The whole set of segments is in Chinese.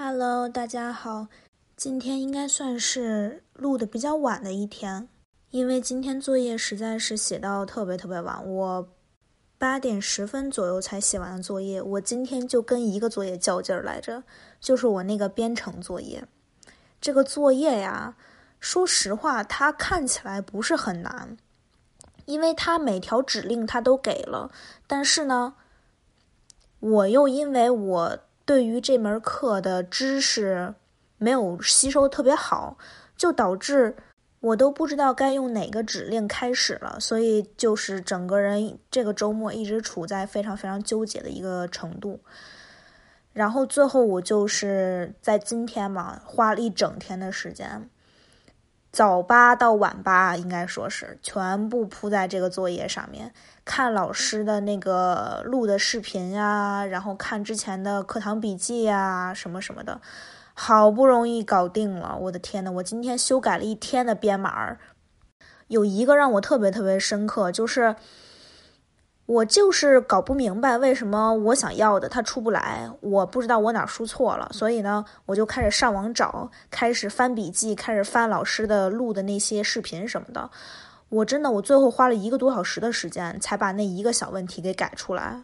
Hello，大家好，今天应该算是录的比较晚的一天，因为今天作业实在是写到特别特别晚，我八点十分左右才写完的作业。我今天就跟一个作业较劲儿来着，就是我那个编程作业。这个作业呀，说实话，它看起来不是很难，因为它每条指令它都给了，但是呢，我又因为我。对于这门课的知识没有吸收特别好，就导致我都不知道该用哪个指令开始了，所以就是整个人这个周末一直处在非常非常纠结的一个程度。然后最后我就是在今天嘛，花了一整天的时间。早八到晚八，应该说是全部扑在这个作业上面，看老师的那个录的视频呀，然后看之前的课堂笔记呀，什么什么的，好不容易搞定了。我的天呐，我今天修改了一天的编码，有一个让我特别特别深刻，就是。我就是搞不明白为什么我想要的它出不来，我不知道我哪输错了，所以呢，我就开始上网找，开始翻笔记，开始翻老师的录的那些视频什么的。我真的，我最后花了一个多小时的时间才把那一个小问题给改出来。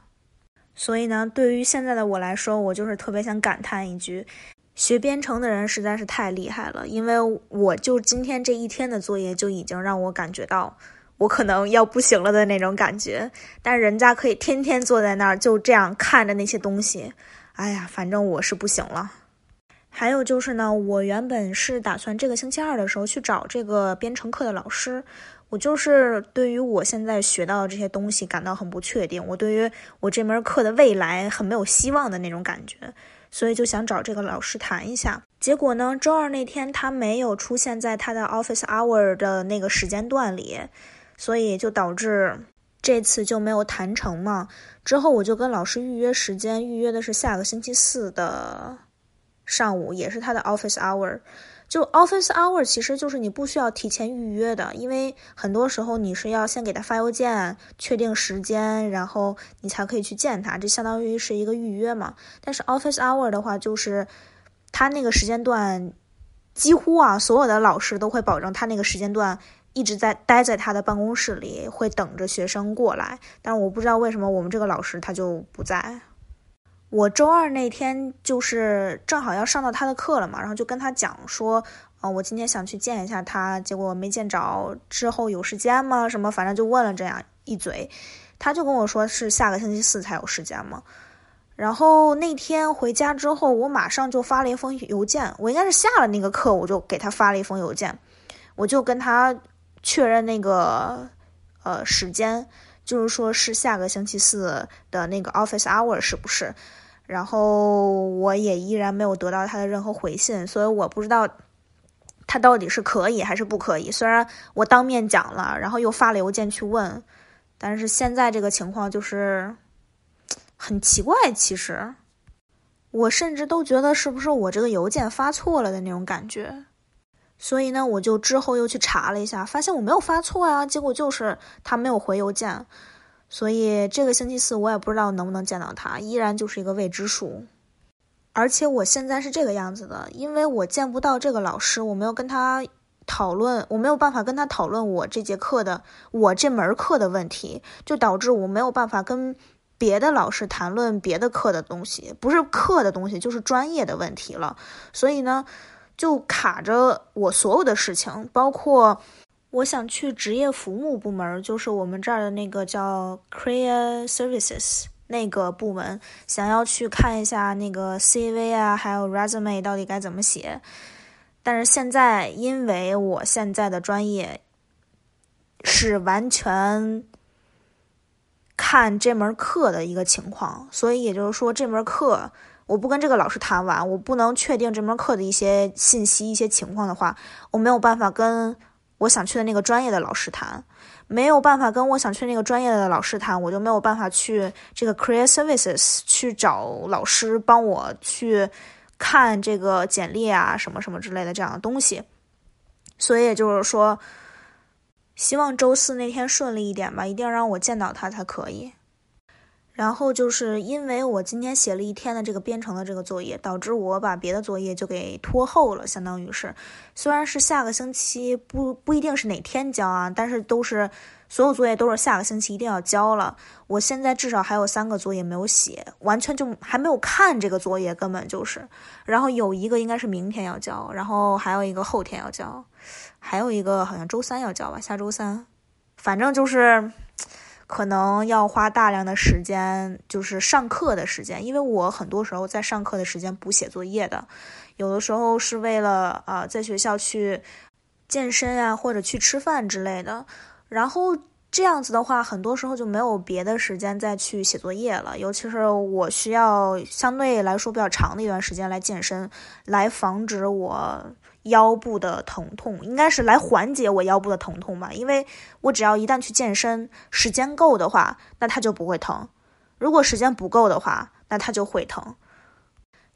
所以呢，对于现在的我来说，我就是特别想感叹一句：学编程的人实在是太厉害了，因为我就今天这一天的作业就已经让我感觉到。我可能要不行了的那种感觉，但人家可以天天坐在那儿就这样看着那些东西，哎呀，反正我是不行了。还有就是呢，我原本是打算这个星期二的时候去找这个编程课的老师，我就是对于我现在学到的这些东西感到很不确定，我对于我这门课的未来很没有希望的那种感觉，所以就想找这个老师谈一下。结果呢，周二那天他没有出现在他的 office hour 的那个时间段里。所以就导致这次就没有谈成嘛。之后我就跟老师预约时间，预约的是下个星期四的上午，也是他的 office hour。就 office hour 其实就是你不需要提前预约的，因为很多时候你是要先给他发邮件确定时间，然后你才可以去见他，这相当于是一个预约嘛。但是 office hour 的话，就是他那个时间段几乎啊所有的老师都会保证他那个时间段。一直在待在他的办公室里，会等着学生过来。但是我不知道为什么我们这个老师他就不在。我周二那天就是正好要上到他的课了嘛，然后就跟他讲说，啊，我今天想去见一下他，结果没见着。之后有时间吗？什么？反正就问了这样一嘴，他就跟我说是下个星期四才有时间嘛。然后那天回家之后，我马上就发了一封邮件，我应该是下了那个课，我就给他发了一封邮件，我就跟他。确认那个呃时间，就是说是下个星期四的那个 office hour 是不是？然后我也依然没有得到他的任何回信，所以我不知道他到底是可以还是不可以。虽然我当面讲了，然后又发了邮件去问，但是现在这个情况就是 很奇怪。其实我甚至都觉得是不是我这个邮件发错了的那种感觉。所以呢，我就之后又去查了一下，发现我没有发错啊。结果就是他没有回邮件，所以这个星期四我也不知道能不能见到他，依然就是一个未知数。而且我现在是这个样子的，因为我见不到这个老师，我没有跟他讨论，我没有办法跟他讨论我这节课的我这门课的问题，就导致我没有办法跟别的老师谈论别的课的东西，不是课的东西，就是专业的问题了。所以呢。就卡着我所有的事情，包括我想去职业服务部门，就是我们这儿的那个叫 Career Services 那个部门，想要去看一下那个 CV 啊，还有 Resume 到底该怎么写。但是现在，因为我现在的专业是完全看这门课的一个情况，所以也就是说，这门课。我不跟这个老师谈完，我不能确定这门课的一些信息、一些情况的话，我没有办法跟我想去的那个专业的老师谈，没有办法跟我想去那个专业的老师谈，我就没有办法去这个 Career Services 去找老师帮我去看这个简历啊，什么什么之类的这样的东西。所以也就是说，希望周四那天顺利一点吧，一定要让我见到他才可以。然后就是因为我今天写了一天的这个编程的这个作业，导致我把别的作业就给拖后了，相当于是，虽然是下个星期不不一定是哪天交啊，但是都是所有作业都是下个星期一定要交了。我现在至少还有三个作业没有写，完全就还没有看这个作业，根本就是。然后有一个应该是明天要交，然后还有一个后天要交，还有一个好像周三要交吧，下周三，反正就是。可能要花大量的时间，就是上课的时间，因为我很多时候在上课的时间补写作业的，有的时候是为了啊在学校去健身啊，或者去吃饭之类的，然后这样子的话，很多时候就没有别的时间再去写作业了，尤其是我需要相对来说比较长的一段时间来健身，来防止我。腰部的疼痛应该是来缓解我腰部的疼痛吧，因为我只要一旦去健身，时间够的话，那它就不会疼；如果时间不够的话，那它就会疼。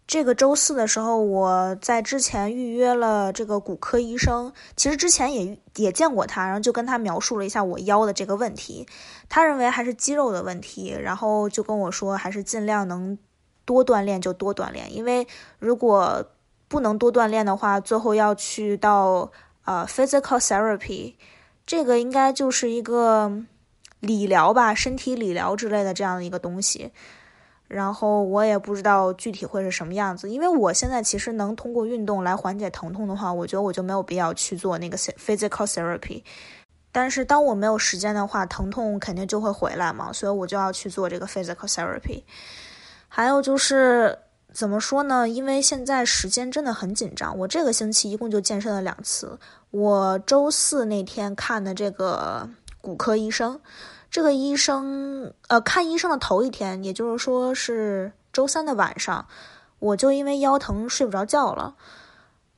这个周四的时候，我在之前预约了这个骨科医生，其实之前也也见过他，然后就跟他描述了一下我腰的这个问题，他认为还是肌肉的问题，然后就跟我说还是尽量能多锻炼就多锻炼，因为如果。不能多锻炼的话，最后要去到呃 physical therapy，这个应该就是一个理疗吧，身体理疗之类的这样的一个东西。然后我也不知道具体会是什么样子，因为我现在其实能通过运动来缓解疼痛的话，我觉得我就没有必要去做那个 physical therapy。但是当我没有时间的话，疼痛肯定就会回来嘛，所以我就要去做这个 physical therapy。还有就是。怎么说呢？因为现在时间真的很紧张。我这个星期一共就健身了两次。我周四那天看的这个骨科医生，这个医生呃，看医生的头一天，也就是说是周三的晚上，我就因为腰疼睡不着觉了，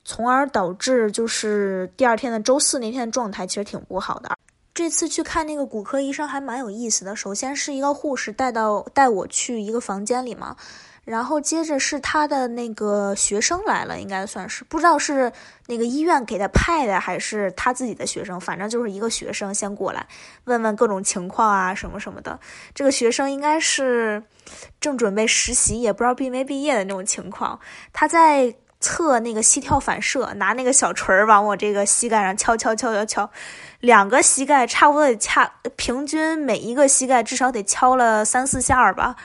从而导致就是第二天的周四那天状态其实挺不好的。这次去看那个骨科医生还蛮有意思的。首先是一个护士带到带我去一个房间里嘛。然后接着是他的那个学生来了，应该算是不知道是那个医院给他派的，还是他自己的学生，反正就是一个学生先过来问问各种情况啊什么什么的。这个学生应该是正准备实习，也不知道毕没毕业的那种情况。他在测那个膝跳反射，拿那个小锤儿往我这个膝盖上敲敲敲敲敲，两个膝盖差不多得掐，平均每一个膝盖至少得敲了三四下吧。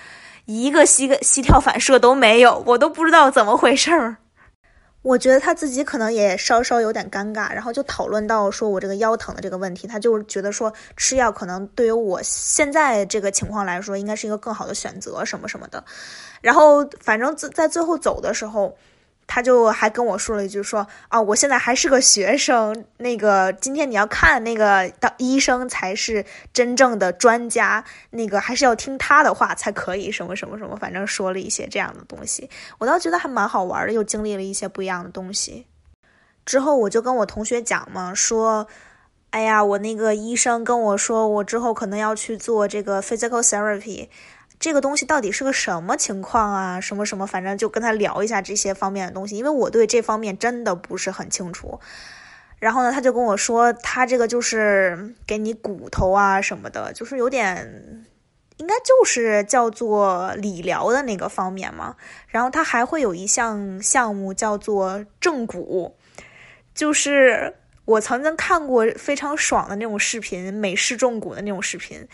一个膝个膝跳反射都没有，我都不知道怎么回事儿。我觉得他自己可能也稍稍有点尴尬，然后就讨论到说我这个腰疼的这个问题，他就觉得说吃药可能对于我现在这个情况来说，应该是一个更好的选择什么什么的。然后反正在在最后走的时候。他就还跟我说了一句，说啊，我现在还是个学生，那个今天你要看那个当医生才是真正的专家，那个还是要听他的话才可以，什么什么什么，反正说了一些这样的东西，我倒觉得还蛮好玩的，又经历了一些不一样的东西。之后我就跟我同学讲嘛，说，哎呀，我那个医生跟我说，我之后可能要去做这个 physical therapy。这个东西到底是个什么情况啊？什么什么，反正就跟他聊一下这些方面的东西，因为我对这方面真的不是很清楚。然后呢，他就跟我说，他这个就是给你骨头啊什么的，就是有点，应该就是叫做理疗的那个方面嘛。然后他还会有一项项目叫做正骨，就是我曾经看过非常爽的那种视频，美式重骨的那种视频。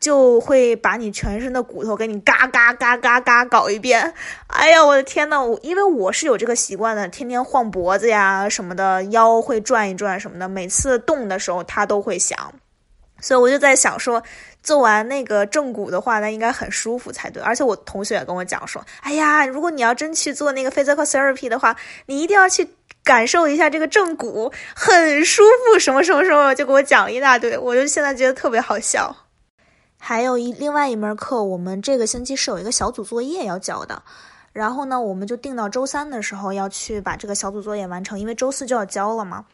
就会把你全身的骨头给你嘎嘎嘎嘎嘎搞一遍，哎呀，我的天呐，我因为我是有这个习惯的，天天晃脖子呀什么的，腰会转一转什么的，每次动的时候它都会响，所以我就在想说，做完那个正骨的话，那应该很舒服才对。而且我同学也跟我讲说，哎呀，如果你要真去做那个 physical therapy 的话，你一定要去感受一下这个正骨，很舒服，什么什么什么，就给我讲了一大堆，我就现在觉得特别好笑。还有一另外一门课，我们这个星期是有一个小组作业要交的，然后呢，我们就定到周三的时候要去把这个小组作业完成，因为周四就要交了嘛。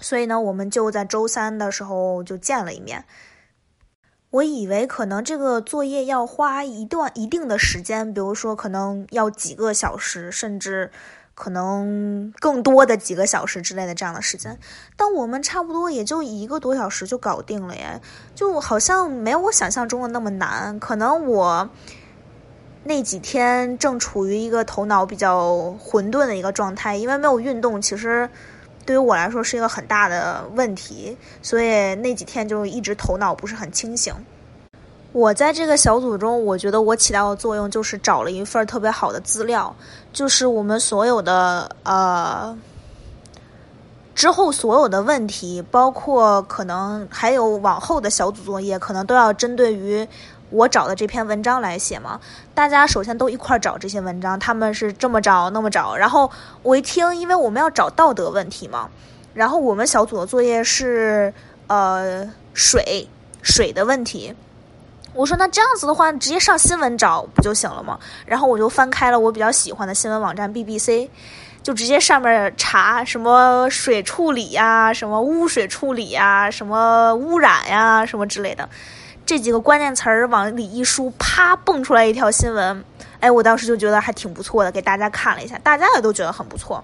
所以呢，我们就在周三的时候就见了一面。我以为可能这个作业要花一段一定的时间，比如说可能要几个小时，甚至可能更多的几个小时之类的这样的时间，但我们差不多也就一个多小时就搞定了耶，就好像没有我想象中的那么难。可能我那几天正处于一个头脑比较混沌的一个状态，因为没有运动，其实对于我来说是一个很大的问题，所以那几天就一直头脑不是很清醒。我在这个小组中，我觉得我起到的作用就是找了一份特别好的资料，就是我们所有的呃之后所有的问题，包括可能还有往后的小组作业，可能都要针对于我找的这篇文章来写嘛。大家首先都一块儿找这些文章，他们是这么找那么找，然后我一听，因为我们要找道德问题嘛，然后我们小组的作业是呃水水的问题。我说那这样子的话，直接上新闻找不就行了吗？然后我就翻开了我比较喜欢的新闻网站 BBC，就直接上面查什么水处理呀、什么污水处理呀、什么污染呀、什么之类的，这几个关键词儿往里一输，啪蹦出来一条新闻。哎，我当时就觉得还挺不错的，给大家看了一下，大家也都觉得很不错。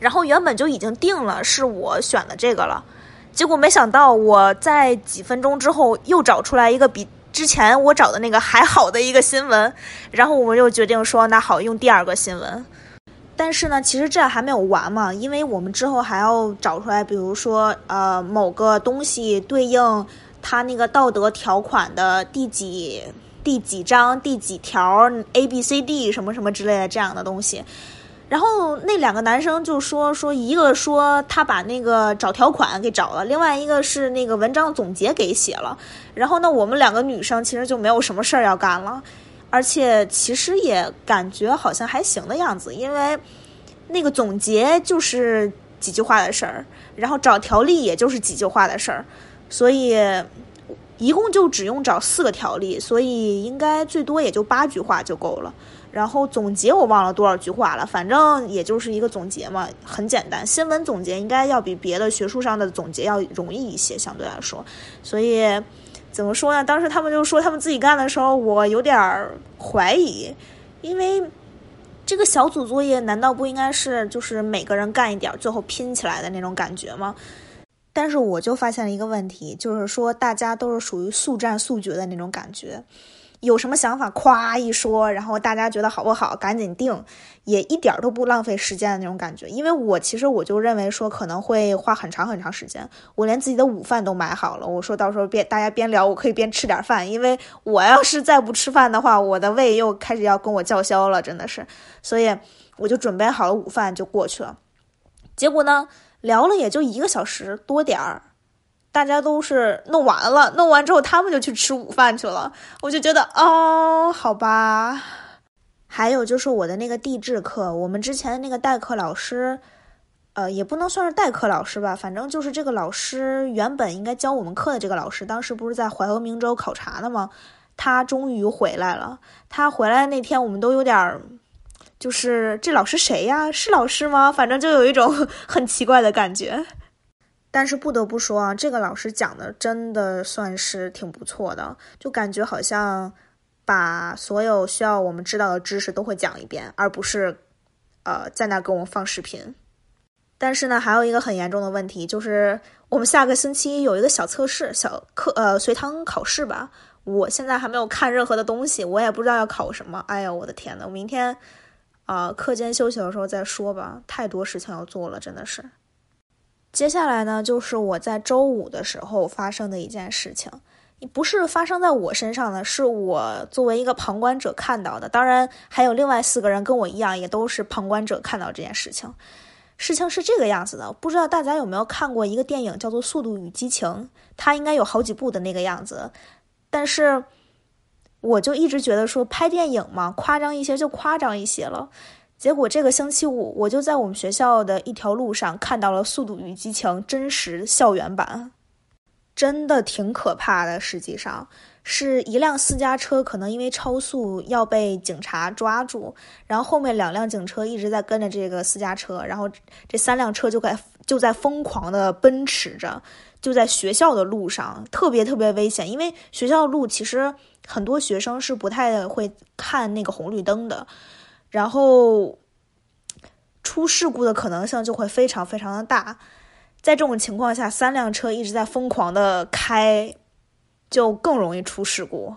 然后原本就已经定了是我选的这个了。结果没想到，我在几分钟之后又找出来一个比之前我找的那个还好的一个新闻，然后我们又决定说，那好用第二个新闻。但是呢，其实这还没有完嘛，因为我们之后还要找出来，比如说呃某个东西对应它那个道德条款的第几第几章第几条 A B C D 什么什么之类的这样的东西。然后那两个男生就说说，一个说他把那个找条款给找了，另外一个是那个文章总结给写了。然后呢，我们两个女生其实就没有什么事儿要干了，而且其实也感觉好像还行的样子，因为那个总结就是几句话的事儿，然后找条例也就是几句话的事儿，所以一共就只用找四个条例，所以应该最多也就八句话就够了。然后总结我忘了多少句话了，反正也就是一个总结嘛，很简单。新闻总结应该要比别的学术上的总结要容易一些，相对来说。所以怎么说呢？当时他们就说他们自己干的时候，我有点怀疑，因为这个小组作业难道不应该是就是每个人干一点，最后拼起来的那种感觉吗？但是我就发现了一个问题，就是说大家都是属于速战速决的那种感觉。有什么想法，夸一说，然后大家觉得好不好，赶紧定，也一点都不浪费时间的那种感觉。因为我其实我就认为说可能会花很长很长时间，我连自己的午饭都买好了。我说到时候边大家边聊，我可以边吃点饭，因为我要是再不吃饭的话，我的胃又开始要跟我叫嚣了，真的是。所以我就准备好了午饭就过去了。结果呢，聊了也就一个小时多点儿。大家都是弄完了，弄完之后他们就去吃午饭去了。我就觉得哦，好吧。还有就是我的那个地质课，我们之前的那个代课老师，呃，也不能算是代课老师吧，反正就是这个老师原本应该教我们课的这个老师，当时不是在怀俄明州考察的吗？他终于回来了。他回来那天，我们都有点，就是这老师谁呀？是老师吗？反正就有一种 很奇怪的感觉。但是不得不说啊，这个老师讲的真的算是挺不错的，就感觉好像把所有需要我们知道的知识都会讲一遍，而不是呃在那给我们放视频。但是呢，还有一个很严重的问题，就是我们下个星期有一个小测试、小课呃随堂考试吧。我现在还没有看任何的东西，我也不知道要考什么。哎呀，我的天呐，我明天啊课间休息的时候再说吧，太多事情要做了，真的是。接下来呢，就是我在周五的时候发生的一件事情，不是发生在我身上的，是我作为一个旁观者看到的。当然，还有另外四个人跟我一样，也都是旁观者看到这件事情。事情是这个样子的，不知道大家有没有看过一个电影叫做《速度与激情》，它应该有好几部的那个样子。但是，我就一直觉得说拍电影嘛，夸张一些就夸张一些了。结果这个星期五，我就在我们学校的一条路上看到了《速度与激情》真实校园版，真的挺可怕的。实际上是一辆私家车，可能因为超速要被警察抓住，然后后面两辆警车一直在跟着这个私家车，然后这三辆车就在就在疯狂的奔驰着，就在学校的路上，特别特别危险。因为学校的路其实很多学生是不太会看那个红绿灯的。然后出事故的可能性就会非常非常的大。在这种情况下，三辆车一直在疯狂的开，就更容易出事故。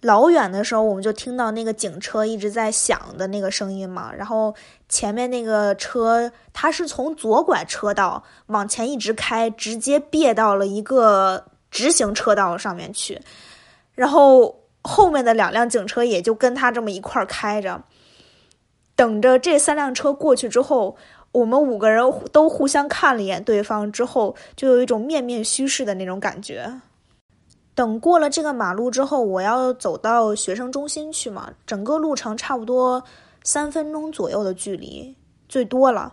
老远的时候，我们就听到那个警车一直在响的那个声音嘛。然后前面那个车，它是从左拐车道往前一直开，直接别到了一个直行车道上面去。然后后面的两辆警车也就跟他这么一块儿开着，等着这三辆车过去之后，我们五个人都互相看了一眼对方之后，就有一种面面虚视的那种感觉。等过了这个马路之后，我要走到学生中心去嘛，整个路程差不多三分钟左右的距离，最多了。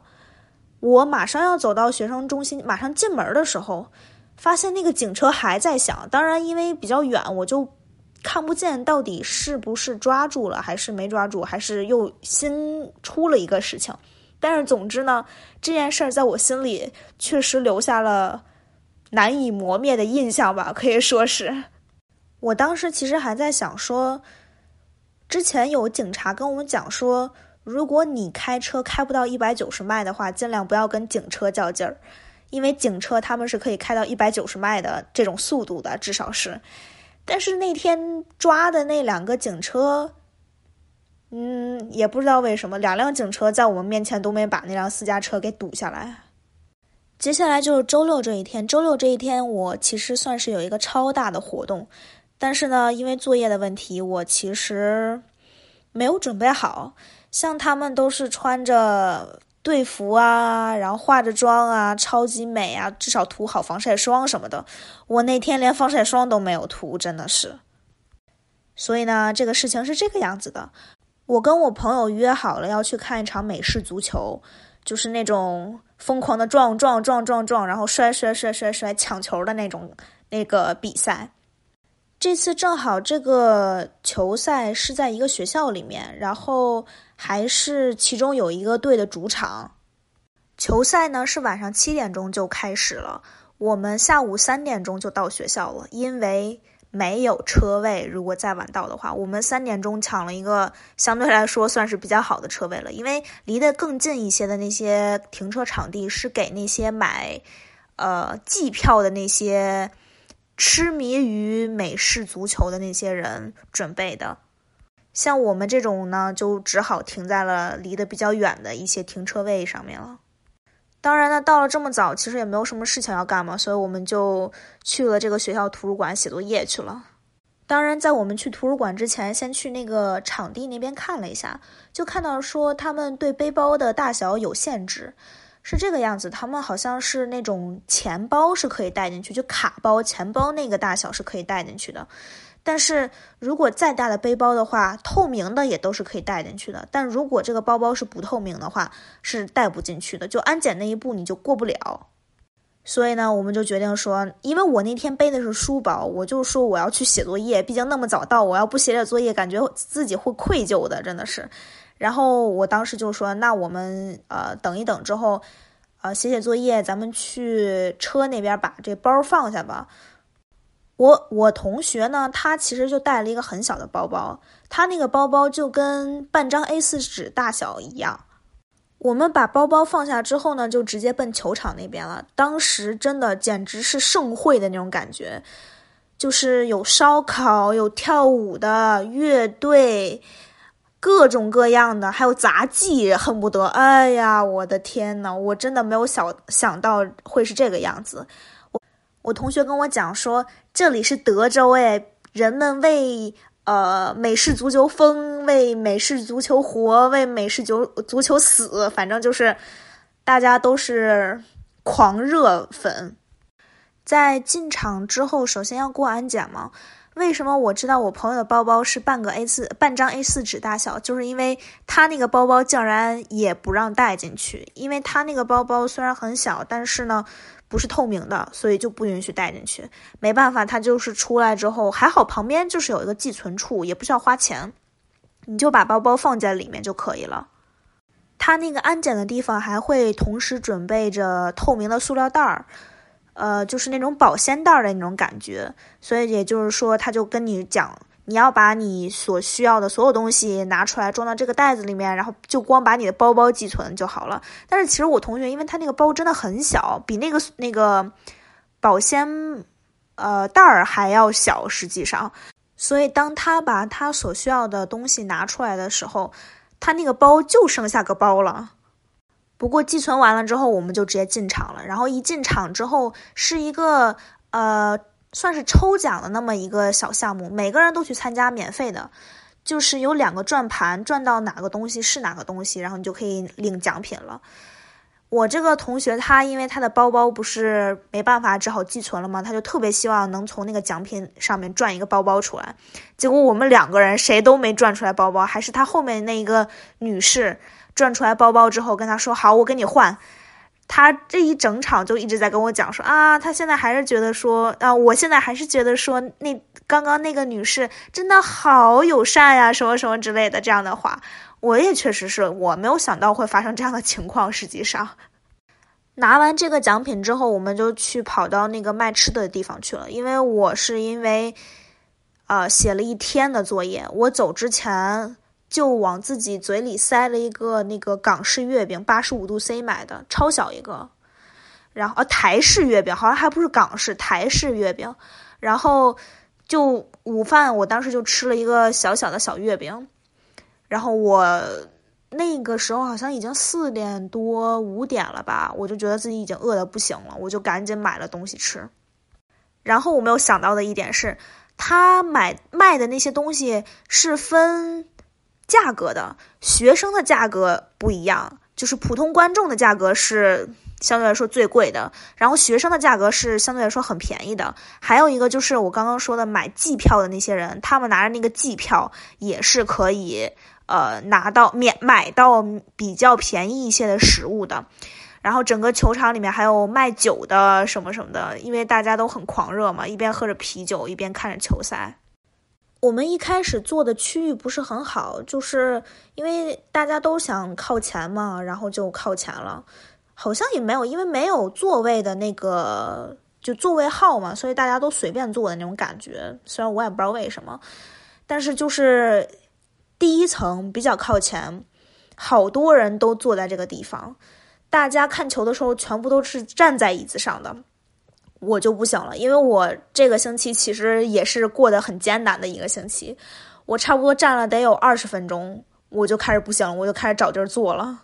我马上要走到学生中心，马上进门的时候，发现那个警车还在响。当然，因为比较远，我就看不见到底是不是抓住了，还是没抓住，还是又新出了一个事情。但是总之呢，这件事儿在我心里确实留下了。难以磨灭的印象吧，可以说是。我当时其实还在想说，之前有警察跟我们讲说，如果你开车开不到一百九十迈的话，尽量不要跟警车较劲儿，因为警车他们是可以开到一百九十迈的这种速度的，至少是。但是那天抓的那两个警车，嗯，也不知道为什么，两辆警车在我们面前都没把那辆私家车给堵下来。接下来就是周六这一天。周六这一天，我其实算是有一个超大的活动，但是呢，因为作业的问题，我其实没有准备好。像他们都是穿着队服啊，然后化着妆啊，超级美啊，至少涂好防晒霜什么的。我那天连防晒霜都没有涂，真的是。所以呢，这个事情是这个样子的。我跟我朋友约好了要去看一场美式足球，就是那种。疯狂的撞撞撞撞撞，然后摔摔摔摔摔抢球的那种那个比赛。这次正好这个球赛是在一个学校里面，然后还是其中有一个队的主场。球赛呢是晚上七点钟就开始了，我们下午三点钟就到学校了，因为。没有车位，如果再晚到的话，我们三点钟抢了一个相对来说算是比较好的车位了。因为离得更近一些的那些停车场地是给那些买，呃，季票的那些痴迷于美式足球的那些人准备的。像我们这种呢，就只好停在了离得比较远的一些停车位上面了。当然呢，到了这么早，其实也没有什么事情要干嘛，所以我们就去了这个学校图书馆写作业去了。当然，在我们去图书馆之前，先去那个场地那边看了一下，就看到说他们对背包的大小有限制，是这个样子。他们好像是那种钱包是可以带进去，就卡包、钱包那个大小是可以带进去的。但是如果再大的背包的话，透明的也都是可以带进去的。但如果这个包包是不透明的话，是带不进去的。就安检那一步你就过不了。所以呢，我们就决定说，因为我那天背的是书包，我就说我要去写作业。毕竟那么早到，我要不写点作业，感觉自己会愧疚的，真的是。然后我当时就说，那我们呃等一等之后，呃写写作业，咱们去车那边把这包放下吧。我我同学呢，他其实就带了一个很小的包包，他那个包包就跟半张 A4 纸大小一样。我们把包包放下之后呢，就直接奔球场那边了。当时真的简直是盛会的那种感觉，就是有烧烤、有跳舞的乐队，各种各样的，还有杂技，恨不得，哎呀，我的天呐，我真的没有想想到会是这个样子。我同学跟我讲说，这里是德州哎，人们为呃美式足球疯，为美式足球活，为美式足足球死，反正就是大家都是狂热粉。在进场之后，首先要过安检嘛？为什么我知道我朋友的包包是半个 A 四半张 A 四纸大小？就是因为他那个包包竟然也不让带进去，因为他那个包包虽然很小，但是呢。不是透明的，所以就不允许带进去。没办法，他就是出来之后还好，旁边就是有一个寄存处，也不需要花钱，你就把包包放在里面就可以了。他那个安检的地方还会同时准备着透明的塑料袋儿，呃，就是那种保鲜袋的那种感觉。所以也就是说，他就跟你讲，你要把你所需要的所有东西拿出来装到这个袋子里面，然后就光把你的包包寄存就好了。但是其实我同学，因为他那个包真的很小，比那个那个保鲜呃袋儿还要小，实际上，所以当他把他所需要的东西拿出来的时候，他那个包就剩下个包了。不过寄存完了之后，我们就直接进场了。然后一进场之后，是一个呃。算是抽奖的那么一个小项目，每个人都去参加，免费的，就是有两个转盘，转到哪个东西是哪个东西，然后你就可以领奖品了。我这个同学他因为他的包包不是没办法，只好寄存了嘛，他就特别希望能从那个奖品上面转一个包包出来。结果我们两个人谁都没转出来包包，还是他后面那一个女士转出来包包之后跟他说：“好，我跟你换。”他这一整场就一直在跟我讲说啊，他现在还是觉得说啊，我现在还是觉得说那刚刚那个女士真的好友善呀，什么什么之类的这样的话，我也确实是我没有想到会发生这样的情况。实际上，拿完这个奖品之后，我们就去跑到那个卖吃的地方去了，因为我是因为呃写了一天的作业，我走之前。就往自己嘴里塞了一个那个港式月饼，八十五度 C 买的，超小一个。然后呃台式月饼，好像还不是港式，台式月饼。然后就午饭，我当时就吃了一个小小的小月饼。然后我那个时候好像已经四点多五点了吧，我就觉得自己已经饿得不行了，我就赶紧买了东西吃。然后我没有想到的一点是，他买卖的那些东西是分。价格的学生的价格不一样，就是普通观众的价格是相对来说最贵的，然后学生的价格是相对来说很便宜的。还有一个就是我刚刚说的买季票的那些人，他们拿着那个季票也是可以呃拿到免买到比较便宜一些的食物的。然后整个球场里面还有卖酒的什么什么的，因为大家都很狂热嘛，一边喝着啤酒一边看着球赛。我们一开始坐的区域不是很好，就是因为大家都想靠前嘛，然后就靠前了。好像也没有，因为没有座位的那个就座位号嘛，所以大家都随便坐的那种感觉。虽然我也不知道为什么，但是就是第一层比较靠前，好多人都坐在这个地方。大家看球的时候全部都是站在椅子上的。我就不行了，因为我这个星期其实也是过得很艰难的一个星期，我差不多站了得有二十分钟，我就开始不行了，我就开始找地儿坐了。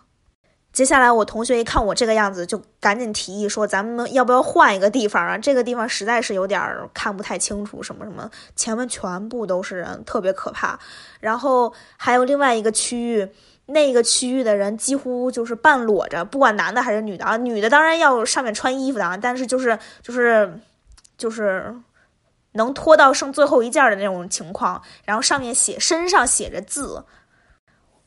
接下来我同学一看我这个样子，就赶紧提议说：“咱们要不要换一个地方啊？这个地方实在是有点看不太清楚，什么什么，前面全部都是人，特别可怕。然后还有另外一个区域。”那个区域的人几乎就是半裸着，不管男的还是女的啊。女的当然要上面穿衣服的啊，但是就是就是就是能脱到剩最后一件的那种情况。然后上面写身上写着字，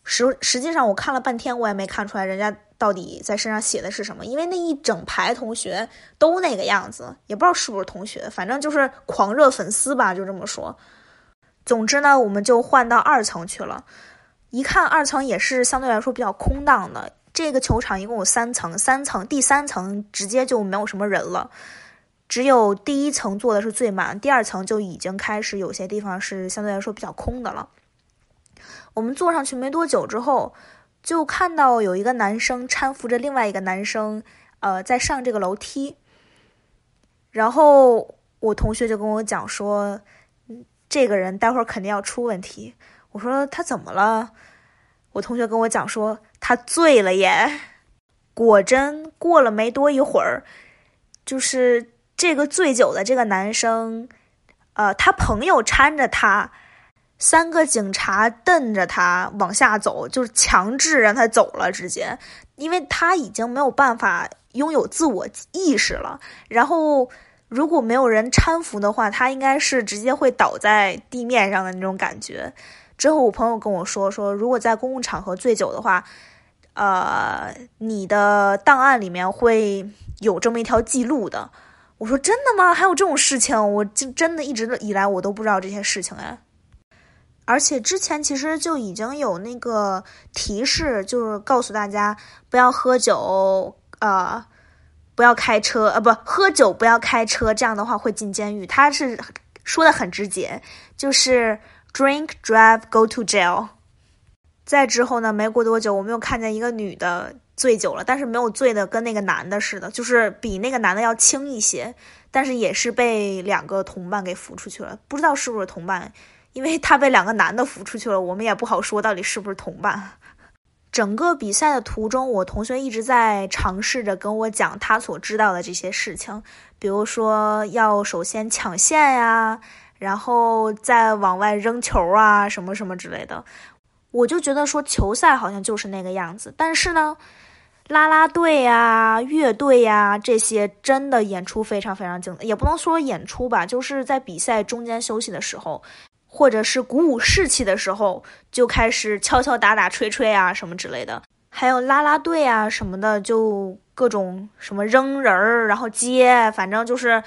实实际上我看了半天，我也没看出来人家到底在身上写的是什么，因为那一整排同学都那个样子，也不知道是不是同学，反正就是狂热粉丝吧，就这么说。总之呢，我们就换到二层去了。一看二层也是相对来说比较空荡的，这个球场一共有三层，三层第三层直接就没有什么人了，只有第一层坐的是最满，第二层就已经开始有些地方是相对来说比较空的了。我们坐上去没多久之后，就看到有一个男生搀扶着另外一个男生，呃，在上这个楼梯，然后我同学就跟我讲说，这个人待会儿肯定要出问题。我说他怎么了？我同学跟我讲说他醉了耶。果真过了没多一会儿，就是这个醉酒的这个男生，呃，他朋友搀着他，三个警察瞪着他往下走，就是强制让他走了，直接，因为他已经没有办法拥有自我意识了。然后如果没有人搀扶的话，他应该是直接会倒在地面上的那种感觉。之后，我朋友跟我说说，如果在公共场合醉酒的话，呃，你的档案里面会有这么一条记录的。我说真的吗？还有这种事情？我就真的一直以来我都不知道这些事情哎。而且之前其实就已经有那个提示，就是告诉大家不要喝酒，呃，不要开车，呃，不喝酒不要开车，这样的话会进监狱。他是说的很直接，就是。：drink, drive, go to jail。再之后呢，没过多久，我们又看见一个女的醉酒了，但是没有醉的跟那个男的似的，就是比那个男的要轻一些，但是也是被两个同伴给扶出去了，不知道是不是同伴，因为他被两个男的扶出去了，我们也不好说到底是不是同伴。整个比赛的途中，我同学一直在尝试着跟我讲他所知道的这些事情，比如说要首先抢线呀，然后再往外扔球啊，什么什么之类的。我就觉得说球赛好像就是那个样子，但是呢，啦啦队呀、乐队呀这些真的演出非常非常精彩，也不能说演出吧，就是在比赛中间休息的时候，或者是鼓舞士气的时候，就开始敲敲打打、吹吹啊什么之类的，还有啦啦队啊什么的，就各种什么扔人儿，然后接，反正就是。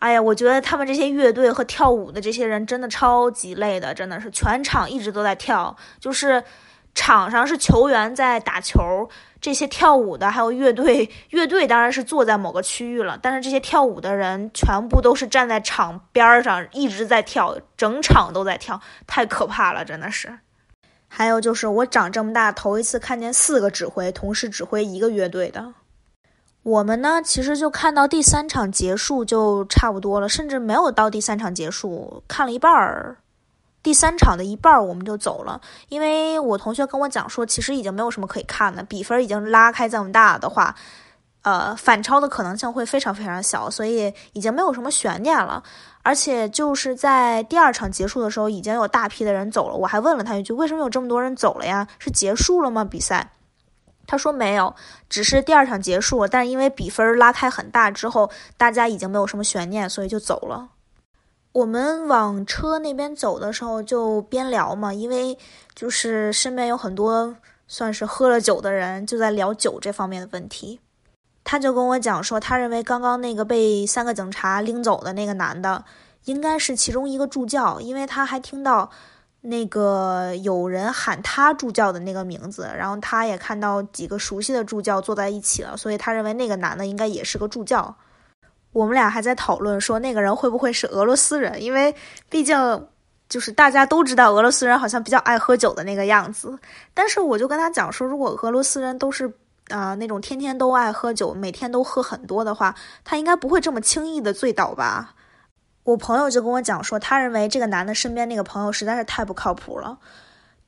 哎呀，我觉得他们这些乐队和跳舞的这些人真的超级累的，真的是全场一直都在跳。就是场上是球员在打球，这些跳舞的还有乐队，乐队当然是坐在某个区域了，但是这些跳舞的人全部都是站在场边上一直在跳，整场都在跳，太可怕了，真的是。还有就是我长这么大头一次看见四个指挥同时指挥一个乐队的。我们呢，其实就看到第三场结束就差不多了，甚至没有到第三场结束，看了一半儿，第三场的一半儿我们就走了。因为我同学跟我讲说，其实已经没有什么可以看的，比分已经拉开这么大的话，呃，反超的可能性会非常非常小，所以已经没有什么悬念了。而且就是在第二场结束的时候，已经有大批的人走了。我还问了他一句，为什么有这么多人走了呀？是结束了吗？比赛？他说没有，只是第二场结束，但是因为比分拉开很大之后，大家已经没有什么悬念，所以就走了。我们往车那边走的时候就边聊嘛，因为就是身边有很多算是喝了酒的人，就在聊酒这方面的问题。他就跟我讲说，他认为刚刚那个被三个警察拎走的那个男的，应该是其中一个助教，因为他还听到。那个有人喊他助教的那个名字，然后他也看到几个熟悉的助教坐在一起了，所以他认为那个男的应该也是个助教。我们俩还在讨论说那个人会不会是俄罗斯人，因为毕竟就是大家都知道俄罗斯人好像比较爱喝酒的那个样子。但是我就跟他讲说，如果俄罗斯人都是啊那种天天都爱喝酒，每天都喝很多的话，他应该不会这么轻易的醉倒吧。我朋友就跟我讲说，他认为这个男的身边那个朋友实在是太不靠谱了。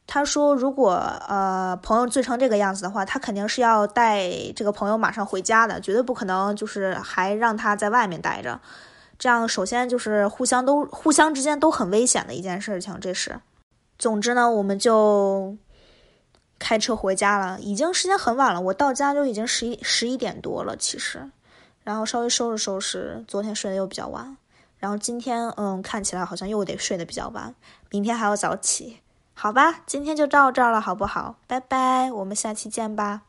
他说，如果呃朋友醉成这个样子的话，他肯定是要带这个朋友马上回家的，绝对不可能就是还让他在外面待着。这样首先就是互相都互相之间都很危险的一件事情。这是，总之呢，我们就开车回家了。已经时间很晚了，我到家就已经十一十一点多了。其实，然后稍微收拾收拾，昨天睡得又比较晚。然后今天，嗯，看起来好像又得睡得比较晚，明天还要早起，好吧，今天就到这儿了，好不好？拜拜，我们下期见吧。